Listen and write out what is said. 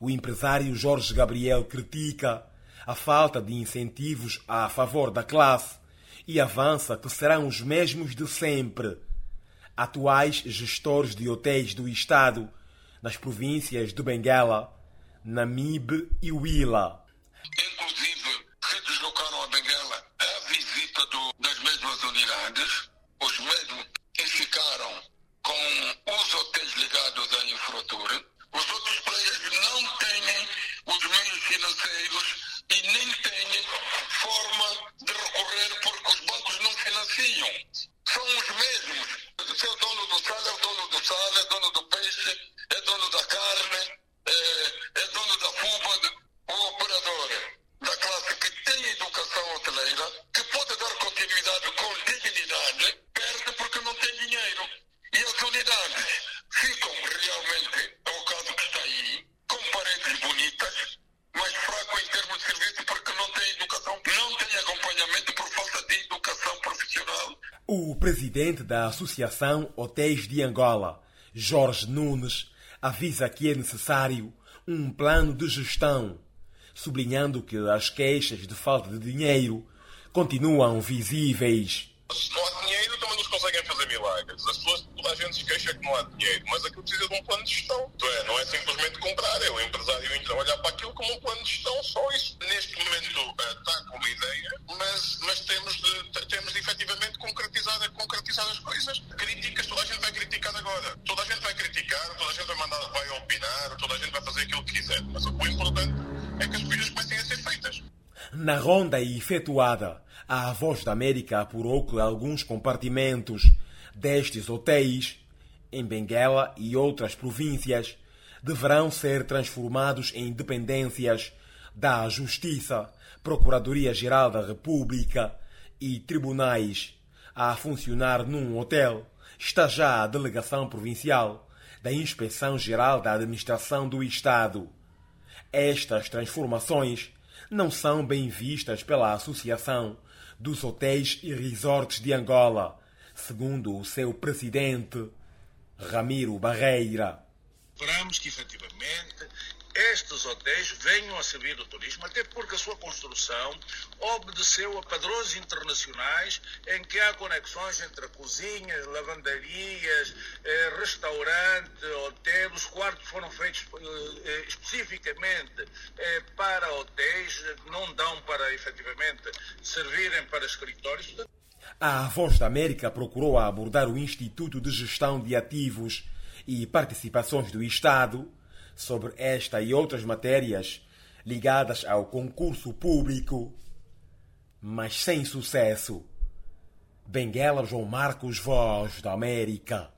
O empresário Jorge Gabriel critica a falta de incentivos a favor da classe e avança que serão os mesmos de sempre. Atuais gestores de hotéis do Estado nas províncias de Benguela, Namibe e Huila. Inclusive, se deslocaram a Benguela a visita do, das mesmas unidades, os mesmos que ficaram com os hotéis ligados à infratura. Os outros players não têm os meios financeiros e nem têm forma de recorrer porque os bancos não financiam. São os mesmos. Se é o dono do sal, é o dono do sal, é dono do peixe, é dono da carne, é, é dono da fuba, o operador da classe que tem educação hoteleira, que pode dar continuidade com dignidade, perde porque não tem dinheiro. E as unidades ficam realmente, é o caso que está aí, com paredes bonitas, mas fraco em termos de serviço porque não tem educação, não tem acompanhamento por falta de educação profissional. O presidente da Associação Hotéis de Angola, Jorge Nunes, avisa que é necessário um plano de gestão, sublinhando que as queixas de falta de dinheiro continuam visíveis. Se não há dinheiro, também nos conseguem fazer milagres. As pessoas, toda a gente se queixa que não há dinheiro, mas aquilo precisa de um plano de gestão. Então, é, não é simplesmente comprar, é o empresário então olhar para aquilo como um plano de gestão, só isso. Gente vai criticar, toda a gente vai mandar, vai opinar, toda a gente vai fazer aquilo que quiser. Mas o importante é que as coisas comecem a ser feitas. Na ronda efetuada, a Voz da América apurou que alguns compartimentos destes hotéis, em Benguela e outras províncias, deverão ser transformados em dependências da Justiça, Procuradoria-Geral da República e tribunais. A funcionar num hotel está já a Delegação Provincial da Inspeção Geral da Administração do Estado. Estas transformações não são bem vistas pela Associação dos Hotéis e Resorts de Angola, segundo o seu presidente, Ramiro Barreira. Esperamos que, efetivamente, estes hotéis venham a servir do turismo, até porque a sua construção obedeceu a padrões internacionais em que há conexões entre cozinhas, lavandarias, eh, restaurante, hotel. Os quartos foram feitos eh, especificamente eh, para hotéis, não dão para efetivamente servirem para escritórios. A Voz da América procurou abordar o Instituto de Gestão de Ativos e Participações do Estado sobre esta e outras matérias ligadas ao concurso público, mas sem sucesso. Benguela João Marcos, Voz da América.